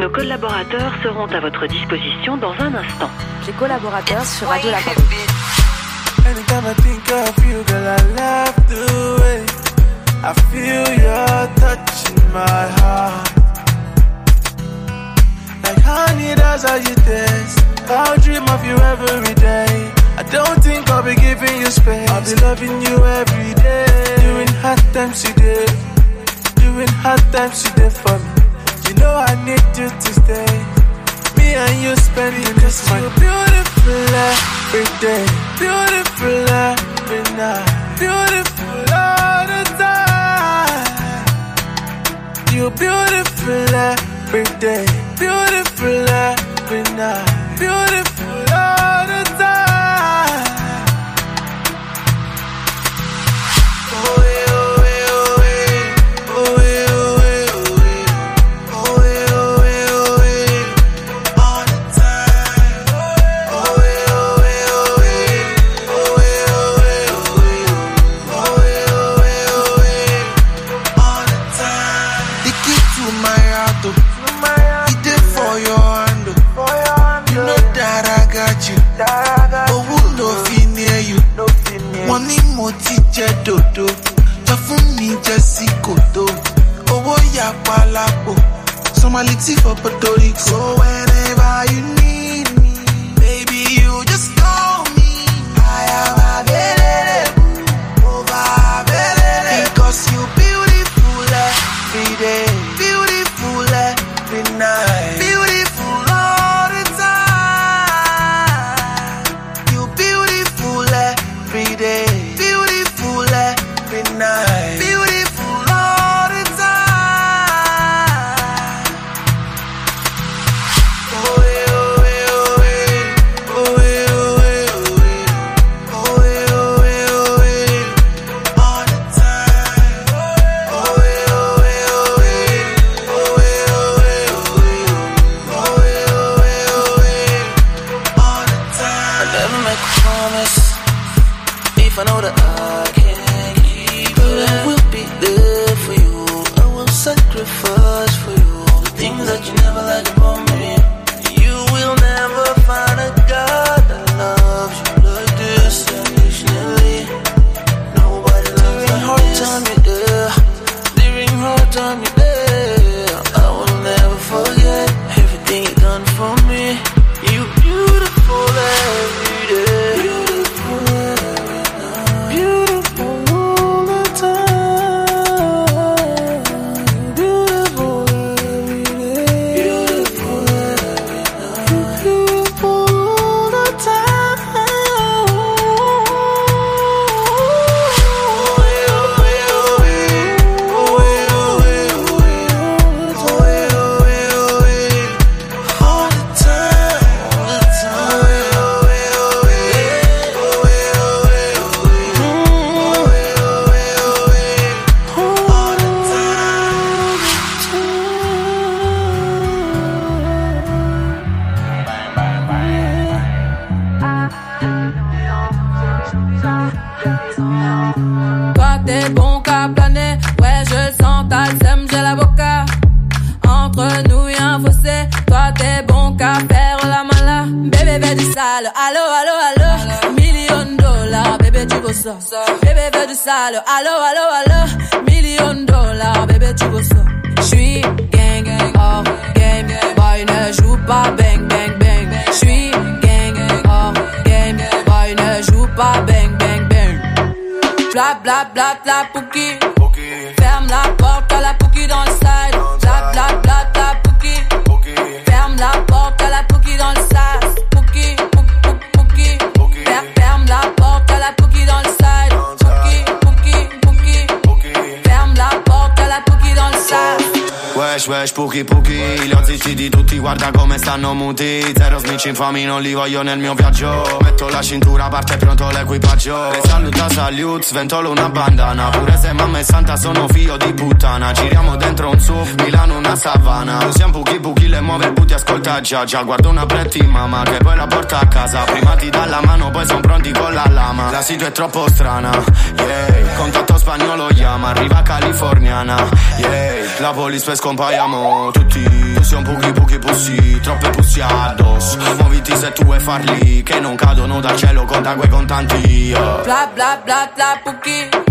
Nos collaborateurs seront à votre disposition dans un instant. Les collaborateurs sur Radio La Anytime I think of you, girl, I love the way I feel your touch in my heart. Like honey, that's how you taste. I'll dream of you every day. I don't think I'll be giving you space. I'll be loving you every day. During hard times, you did. During hard times, you did for me. know I need you to stay. Me and you spending this money. You're beautiful every day, beautiful every night, beautiful all the time. You're beautiful every day, beautiful every night, beautiful. formality for Puerto Rico. So whenever you need. Hello. stanno muti Zero snitch infami non li voglio nel mio viaggio. Metto la cintura, parte pronto l'equipaggio. Le saluta salute, sventolo una bandana. Pure se mamma è santa sono figlio di puttana. Giriamo dentro un suf, Milano una savana. Usiamo buchi buchi, le muove butti ascolta già già. Guardo una pretti mamma che poi la porta a casa. Prima ti dà la mano, poi son pronti con la lama. La situ è troppo strana, yeah contatto spagnolo llama, arriva californiana. Yeah, la polis poi scompaiamo tutti. Pussiamo pochi pochi pussi, troppe pussi addosso. Muoviti se tu vuoi farli, che non cadono dal cielo Conta quei contanti yeah. Bla bla bla bla pochi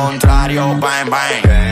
contrario, bang bang.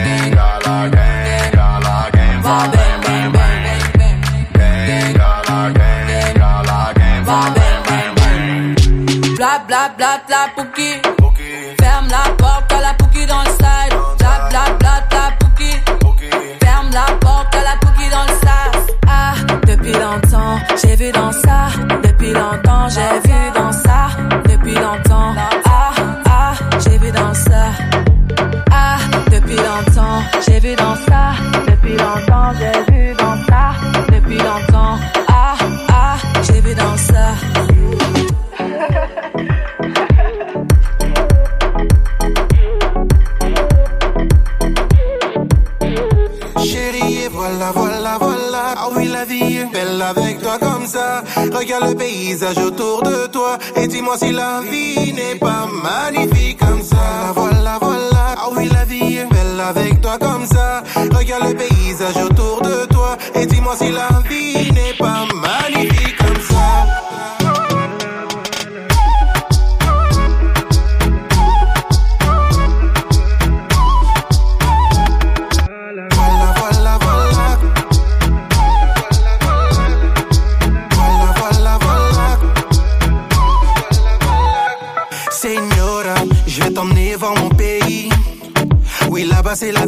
se la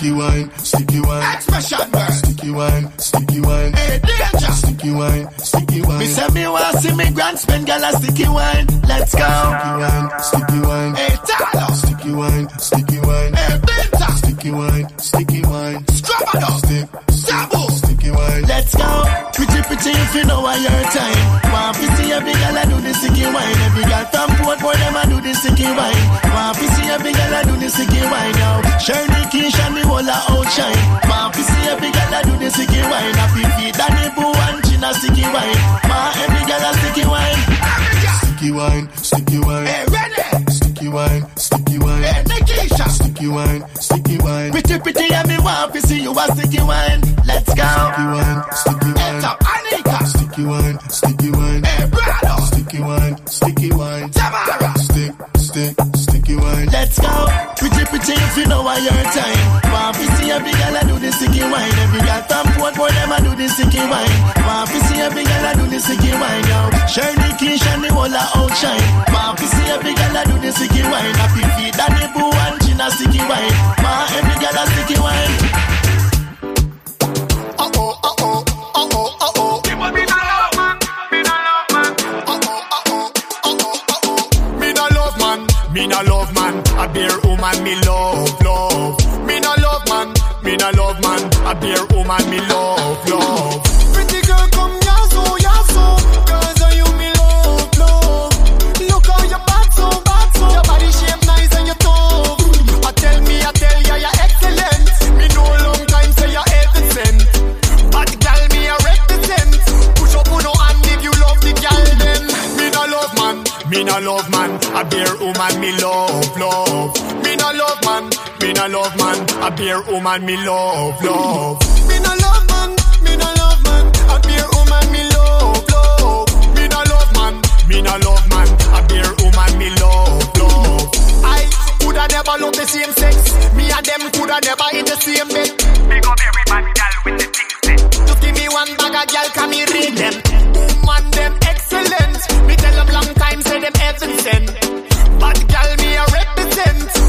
Sticky wine, sticky wine. Expression girl. Sticky wine, sticky wine. Hey, danger. Sticky wine, sticky wine. Me say me want see me grand spend a sticky wine. Let's go. Sticky wine, sticky wine. Hey, Tyler. Sticky wine, sticky wine. Hey, Binta. Sticky wine, sticky wine. Scrubber Stick, Sabu. Sticky wine. Let's go. Pretty, pretty if you know why your time. Want to see every girl I do the sticky wine. Every girl from Portmore, them I do the sticky wine. Want to see every girl I do the sticky wine now. Shirley Keisha, me whole a outshine. Want to see every girl I do the sticky wine. Happy feet, Danny Boo and Gina sticky wine. Want every girl a sticky wine. Sticky wine, sticky wine. Hey, ready? Sticky wine, sticky wine. Hey, Nikisha. Sticky wine, sticky wine. Pretty, pretty, and me want to see you a sticky wine. Let's go. Sticky wine, sticky wine. Heads up, Anika. Sticky wine, sticky wine. Hey, brother. Sticky wine, sticky wine. Tamara. Stick, stick, sticky wine. Let's go. Pretty, if you know why your time. Want to see every girl I do the sticky wine. Every girl from Portmore, them I do the sticky wine. Want to see every girl I do the sticky wine, yo. Shirley Keisha, the whole a outshine. Want to see every girl I do the sticky wine. Happy feet, Danny Boo and Gina sticky wine. Want every girl a sticky wine. Woman, me love, love. Me no love man, me no love man. A beer woman, me love. Beer woman, me love, love. Me no love man, me no love man. A beer woman, me love, love. Me no love man, me no love man. A beer woman, me love, love. I coulda never love the same sex. Me and them coulda never in the same bed. Big up every man, gal with the things set. Just give me one bag of gal, can me read them. Woman, them excellent. Me tell them long time, say them heaven sent. Bad gal, me a represent.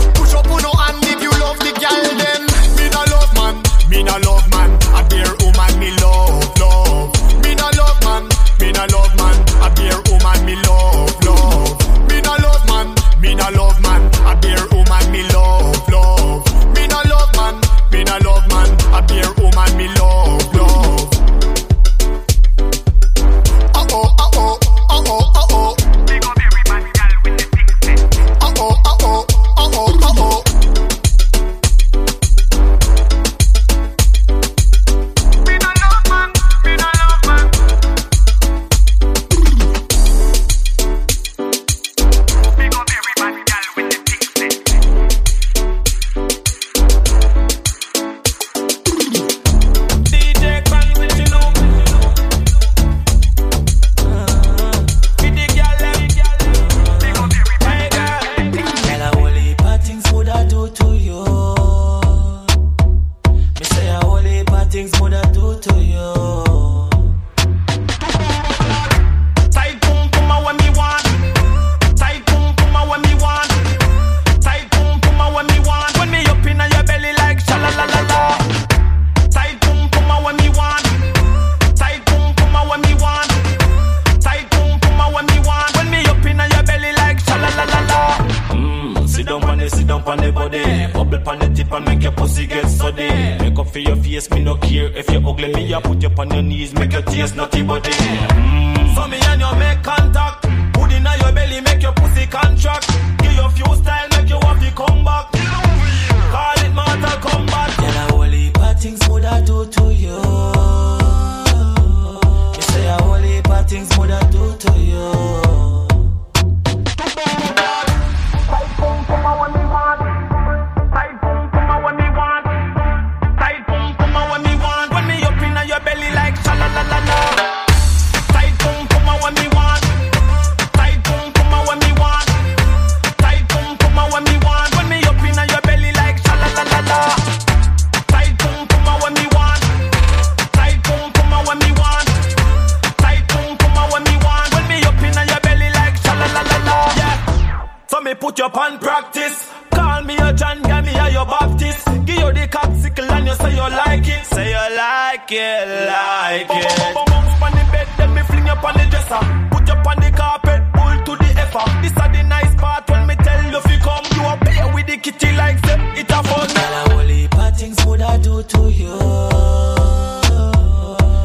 do to you.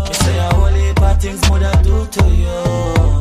Me say I only bad things mother do to you.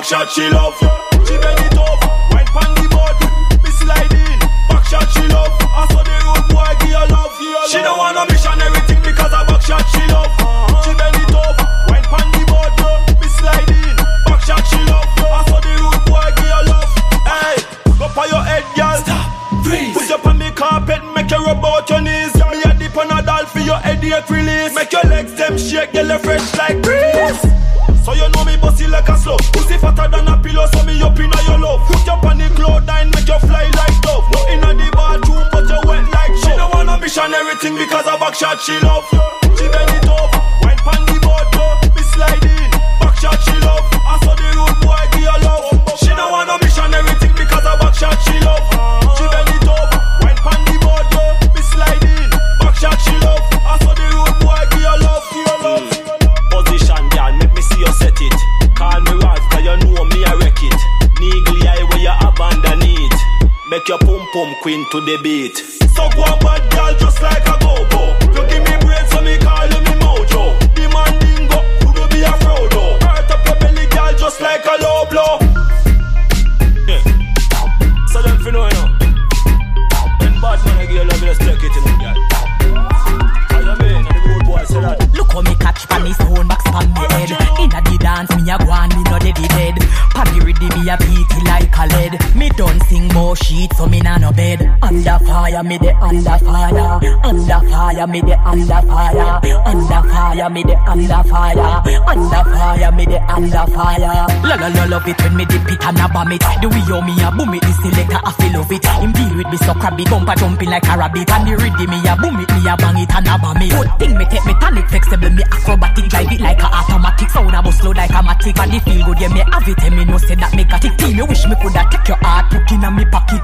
back shot she love beat. So go on bad girl just like a go-go. You give me brain so me call you me mojo. The man dingo, who do be a Frodo. Hurt up your belly girl just like a low blow. Yeah. So them fi know you know. When bad man a girl love you just take it in the you mean? And the good boy say that. Look how me catch pan his stone box pan me head. Inna the dance me a go on, me no dead dead. Pan the rhythm me a beat it like a lead. Me done sing more sheet so me nah no bed. Under fire me the under fire. Under fire me the under fire. Under fire me the under fire. Under fire me the under fire. La la la love it when me dip it and a bomb it. The way how me a boom it, the selector I feel love it. Him deal with me so crabby, bumper jumping like a rabbit. And the rhythm me a boom it, me a bang it and a bomb it. Good thing me take me tonic flexible, me acrobatic, drive it like a automatic. Sound a bus slow like a matic. And the feel good, yeah me have it, and me know say that me got it. Team, me wish me coulda take your heart, put in a me pocket.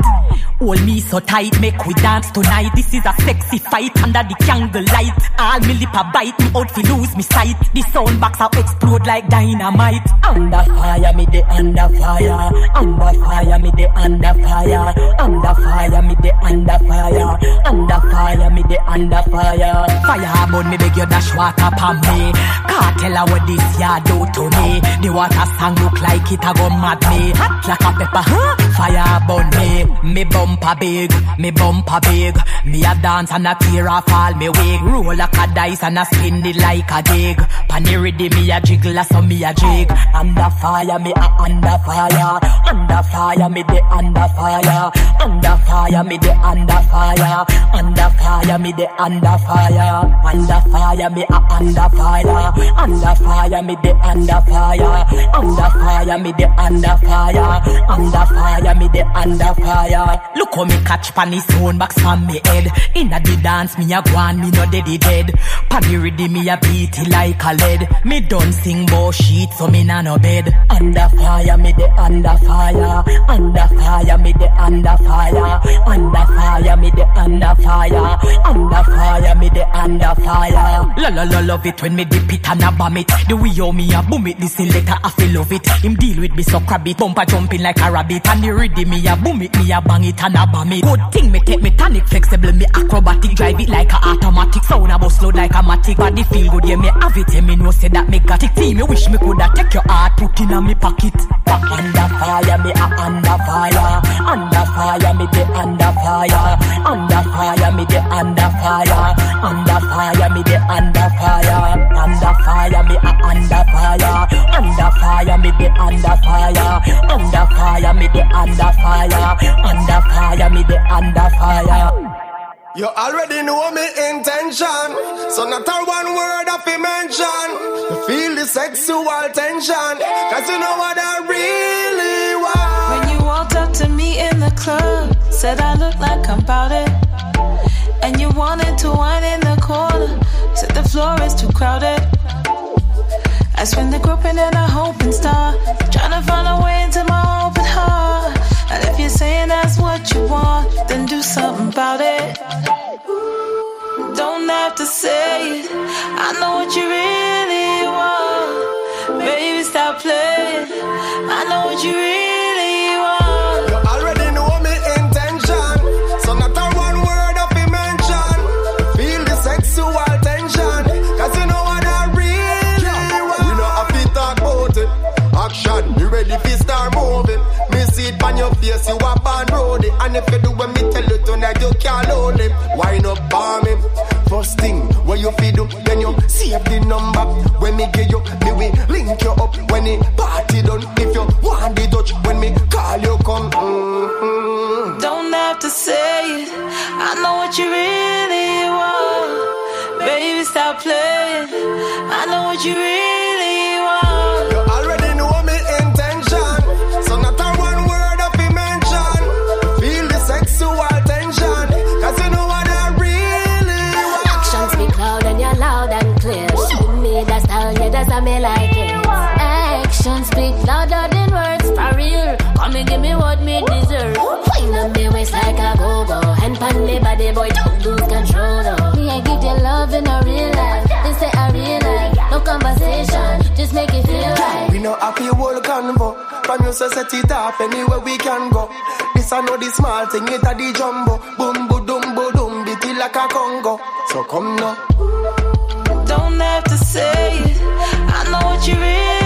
Hold me so tight, make we dance tonight. This is a sexy fight under the candle light. All me lip a bite, me out fi lose me sight. The sound box a explode like dynamite. Under fire, me the under fire. Under fire, me the under fire. Under fire, me the under fire. Under fire, me the under fire. Fire burn me beg you dash water pon me. Can't tell her what this yard do to me. The water song look like it a go mad me. Hot like a pepper, huh? Fire burn me. Me bumper big, me bumper big. Me a dance and a tear off all me wig. Roll like a dice and a spin it like a jig. Panny ready me a jiggle so me a jig. Under fire me a under fire. Under fire me the under fire. Under fire me the under fire. Under fire me the under fire. Under fire me a under fire. Under fire me the under fire. Under fire me the under fire. Under fire me the under fire. Look how me catch pan his stone box from me head. Inna the dance me a go on, me no dead dead. Pan the rhythm me a beat it like a lead. Me done sing more sheet so me nah no bed. Under fire me the under fire. Under fire me the under fire. Under fire me the under fire. Under fire me the under fire. La la la love it when me dip it and a bomb it. The way how me a boom it, the selector I feel love it. Him deal with me so crabby, bumper jumping like a rabbit. And the rhythm me a boom it, me a bang it and a bomb it. Good thing me take me tonic flexible, me acrobatic, drive it like a automatic. Sound a bus load like a matic. Body feel good, yeah me have it, yeah me know say that me got it. See me wish me coulda take your heart, put in a me pocket. Back under fire, me a under fire. Under fire, me the under fire. Under fire, me the under fire. Under fire, me the under fire. Under fire, me a under fire. Under fire, me the under fire. Under fire, me the under fire. Under fire, me the under fire. You already know me intention, so not a one word of it mention. You feel the sexual tension, cause you know what I really want. When you walked up to me in the club, said I look like I'm bout it. And you wanted to wine in the corner, said the floor is too crowded. I spend the groping and a hoping star, trying to find a way into my open heart. And if you're saying that's what you want, then do something about it. Don't have to say it. I know what you really want. Baby, stop playing. I know what you really you start moving. Me see it on your face, you are born roadie. And if you do what me tell you tonight, you can't hold it. Wind up on me. First thing, what you feel do, then you save the number. When me give you, me we link you up. When the party done, if you want the touch, when me call you come. Mm-hmm. Don't have to say it. I know what you really want. Baby, stop playing. I know what you really body, boy, don't lose control. Though. Me, I give you love in a real life. This ain't a real life, no conversation. Just make it feel right. We know happy whole convo. From you so set it up anywhere we can go. This this I know the small thing, it a the jumbo. Boom, boom, boom, boom, boom, beat it like a Congo. So come now. Don't have to say it. I know what you really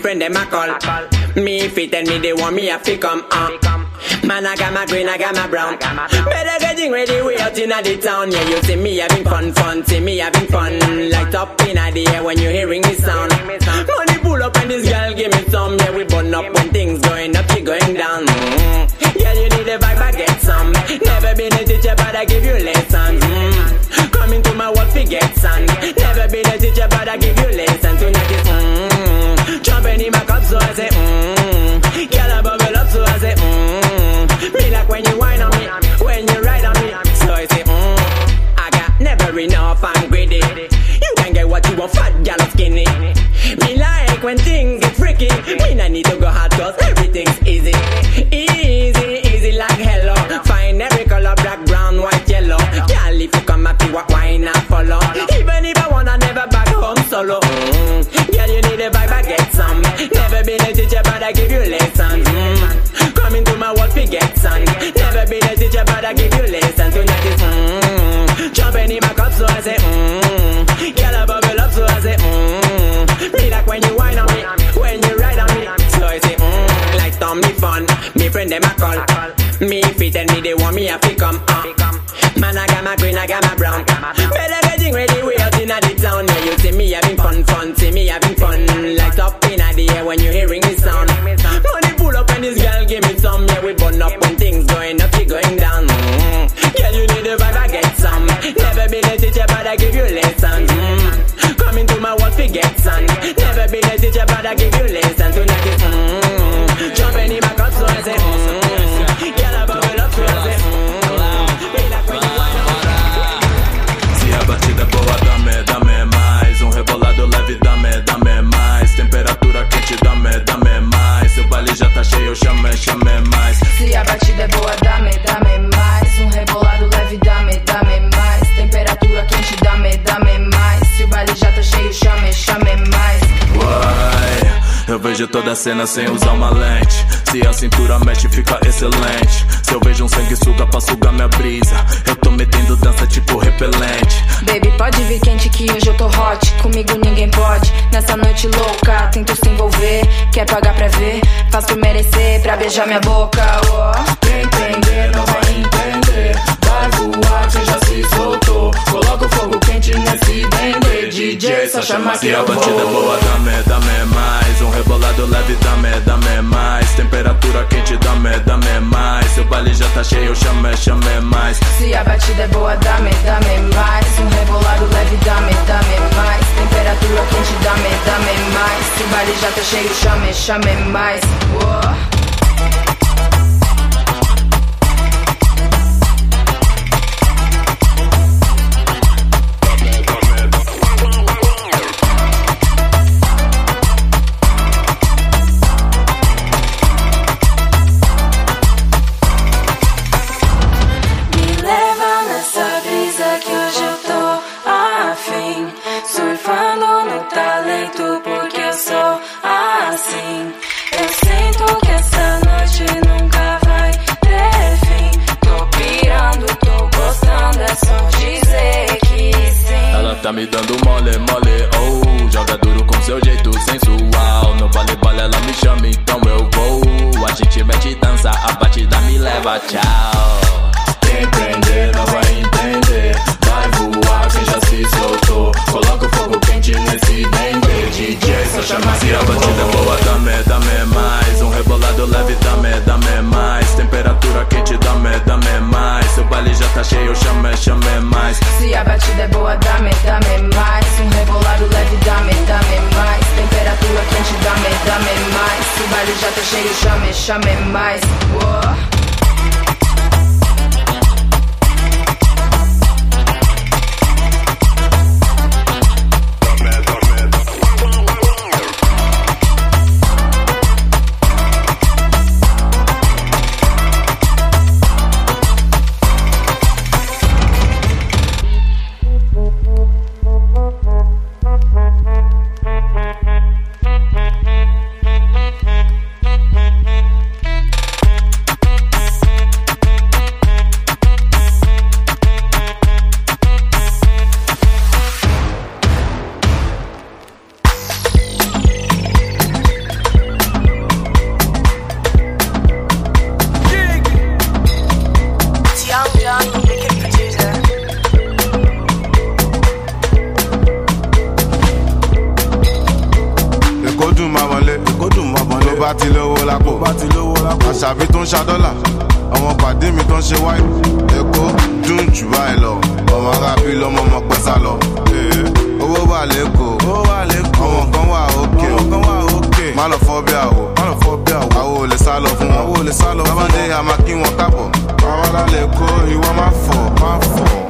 friend them a call. Me fit and me they want me a fi come. Uh. Man I got my green, I got my brown. Better getting ready, we out inna the town. Yeah, you see me having fun, fun. See me having fun. Like up inna the air when you hearing me sound. Money pull up and this girl give me some. Yeah, we burn up when things going up, she going down. Mm. Yeah, you need a vibe, I get some. Never been a teacher, but I give you lessons. Mm. Coming to my work, forget son. Never been a teacher, but I give you lessons. Tonight is mm. Jumping in my cup, so I say mm. Girl, I bubble up, so I say mm. Me like when you whine on me, when you ride on me. So I say mm. I got never enough, I'm greedy. You can get what you want, fat, or skinny. Me like when things get freaky. Me not need to go hard, cause everything's easy. Easy, easy like hello. Find every color, black, brown, white, yellow. Girl, if you come up, you wine and follow. Even if I wanna never back home solo. Been a teacher, but I give you lessons. Mm. Coming to my world, forget son. Never been a teacher, but I give you lessons. Tonight is mm. Jumping in my cup, so I say mm. Girl, I bubble up, so I say mm. Me like when you whine on me, when you ride on me. So I say mm. Like Tom, me fun. Me friend them a call. Me fit and me they want me a fi come. Uh. Man, I got my green, I got my brown. Better getting ready, we out inna the town. Yeah, you see me having fun, fun. See me having fun. Like up air when you're hearing cena sem usar uma lente. Se a cintura mexe, fica excelente. Se eu vejo um sanguessuga pra sugar minha brisa, eu tô metendo dança tipo repelente. Baby, pode vir quente que hoje eu tô hot. Comigo ninguém pode. Nessa noite louca, tento se envolver. Quer pagar pra ver? Faz por merecer, pra beijar minha boca. Oh. Quem entender não vai só chama que Se a batida é boa, dame, dame mais. Um rebolado leve, dame, dame mais. Temperatura quente, dame, dame mais. Seu baile já tá cheio, chame, chame mais. Se a batida é boa, dame, dame mais. Um rebolado leve, dame, dame mais. Temperatura quente, dame, dame mais. Se o baile já tá cheio, chame, chame mais. Oh. ṣá dọ́là àwọn pàdé mi tó ń ṣe wáyé. Ẹ̀kọ́ dùn jù báyìí lọ. Ọmọ ará bí lọ́mọ ọmọ pẹ́ sá lọ. Eh, owó wà lẹ́kọ̀ọ́ àwọn kan wà òkè. Má lọ fọ́ bí àwò àwò ò lè sá lọ fún wọn. bàbá dé àmàkí wọn. kábọ̀ àwọn alálẹ̀ kó ìwọ má fọ̀ má fọ̀.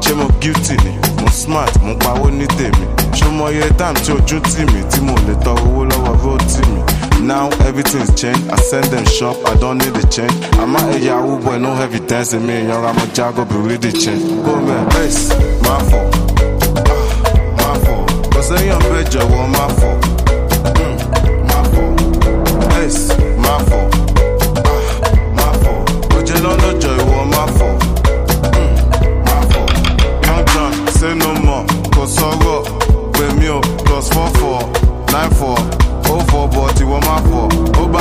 ṣé mo guilty ni mo smart mo pawó ní tèmi ṣó mọ iye time tí ojú tì mí tí mo lè tọ owó lọ́wọ́ bí tì mí. Now everything's changed. I send them shop, I don't need a change. I'm at a Yahoo boy, no heavy dancing. Me and your Ramo be with change. Go man, base, my fault. Ah, my fault. Cause I am better, well, my fault. Mm, my fault. Base, my fault.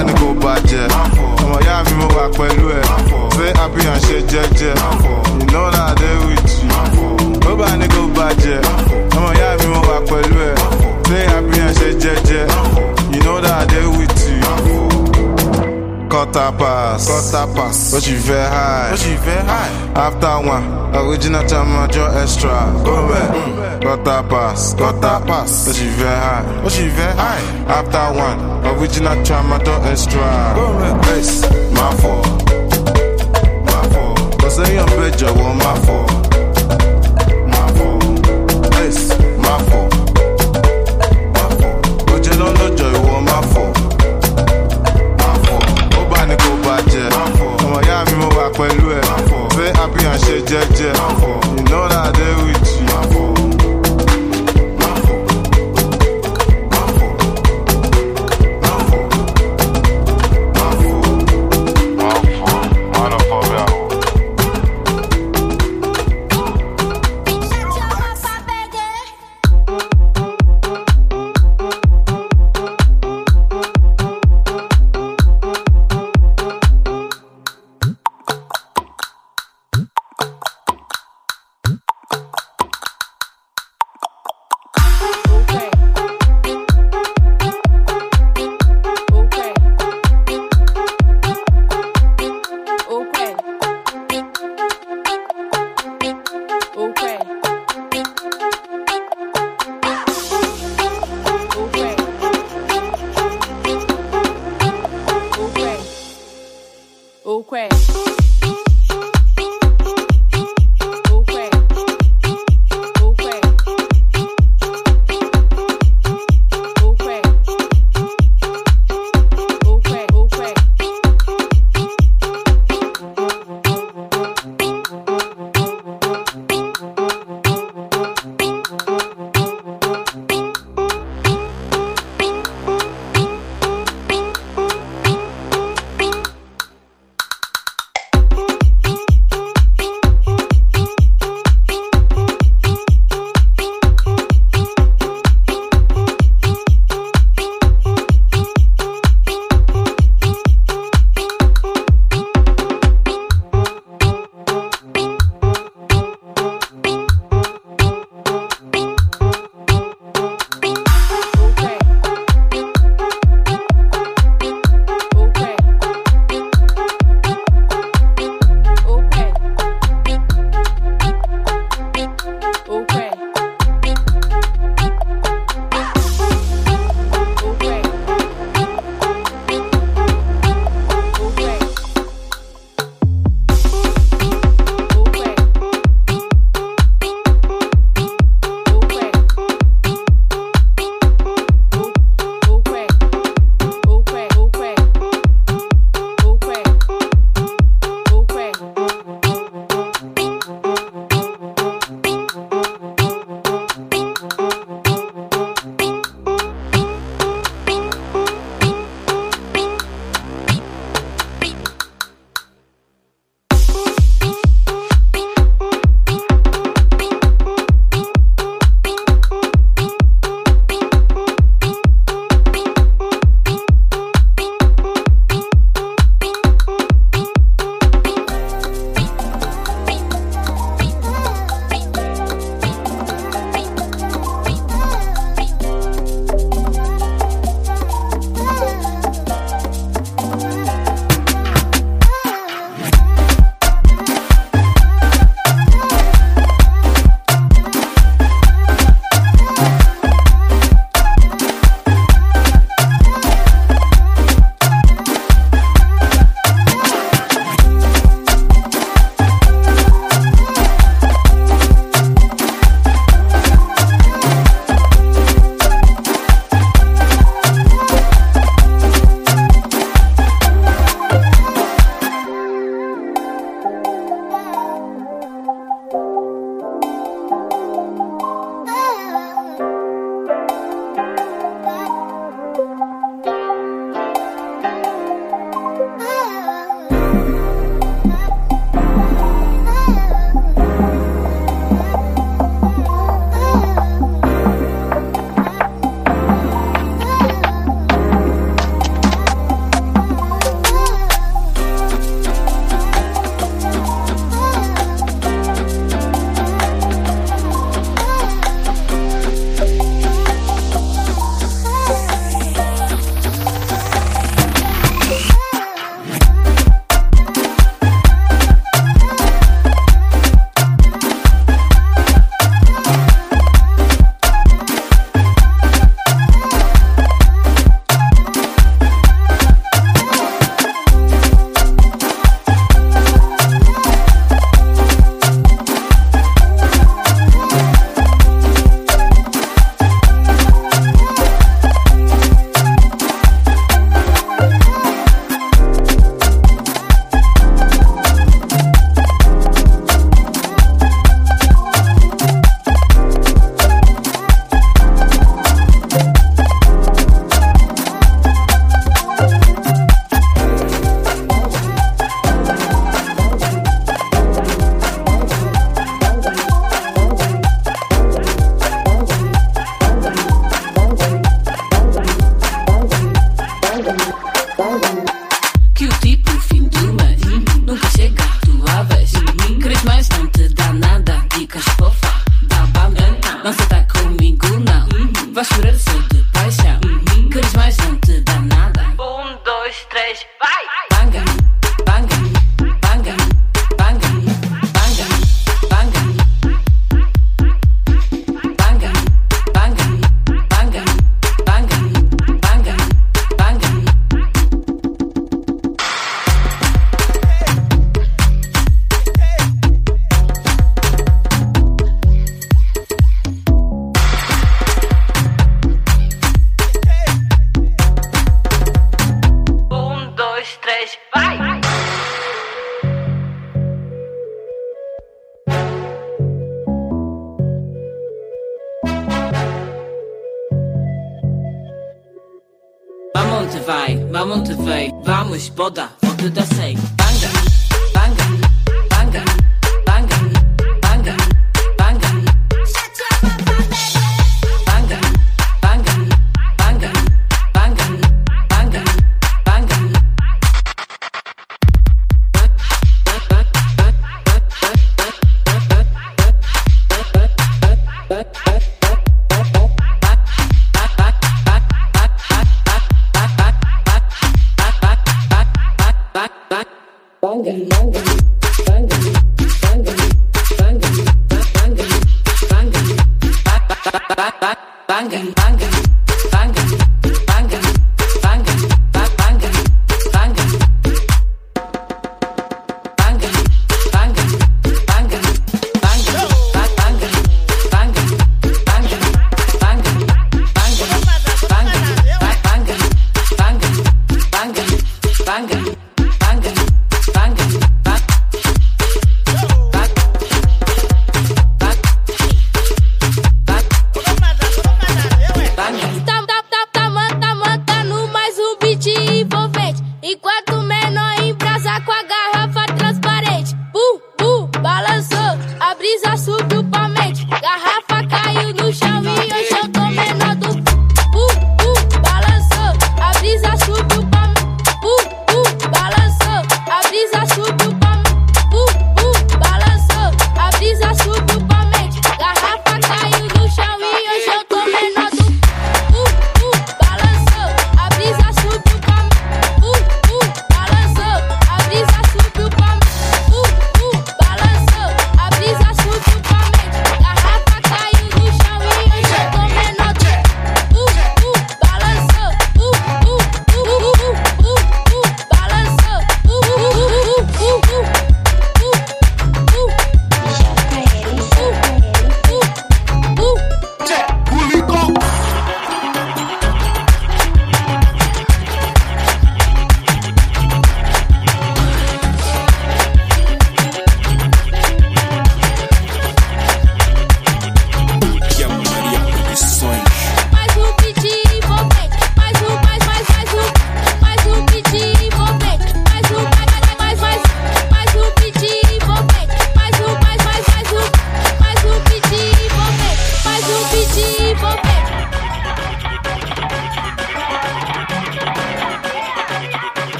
Bá ní kó bàjẹ́ ọmọ ìyá mi mo wà pẹ̀lú ẹ̀ say happy and share jẹ́jẹ́. You know that I dey with you. Ó bá ní kó bàjẹ́. Ọmọ ìyá mi mo wà pẹ̀lú ẹ̀. Say happy and share jẹ́jẹ́. You know that I with you. Quarter pass, quarter pass. What you fẹ́ high? What you fẹ́ high? After one, original time major extra. Go back. Quarter pass, quarter pass. What you fẹ́ high? What you fẹ́ high? After one, original major extra. Go back. Bass, my fault. Cause I am better, my fault.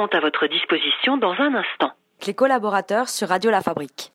Seront à votre disposition dans un instant. Les collaborateurs sur Radio La Fabrique.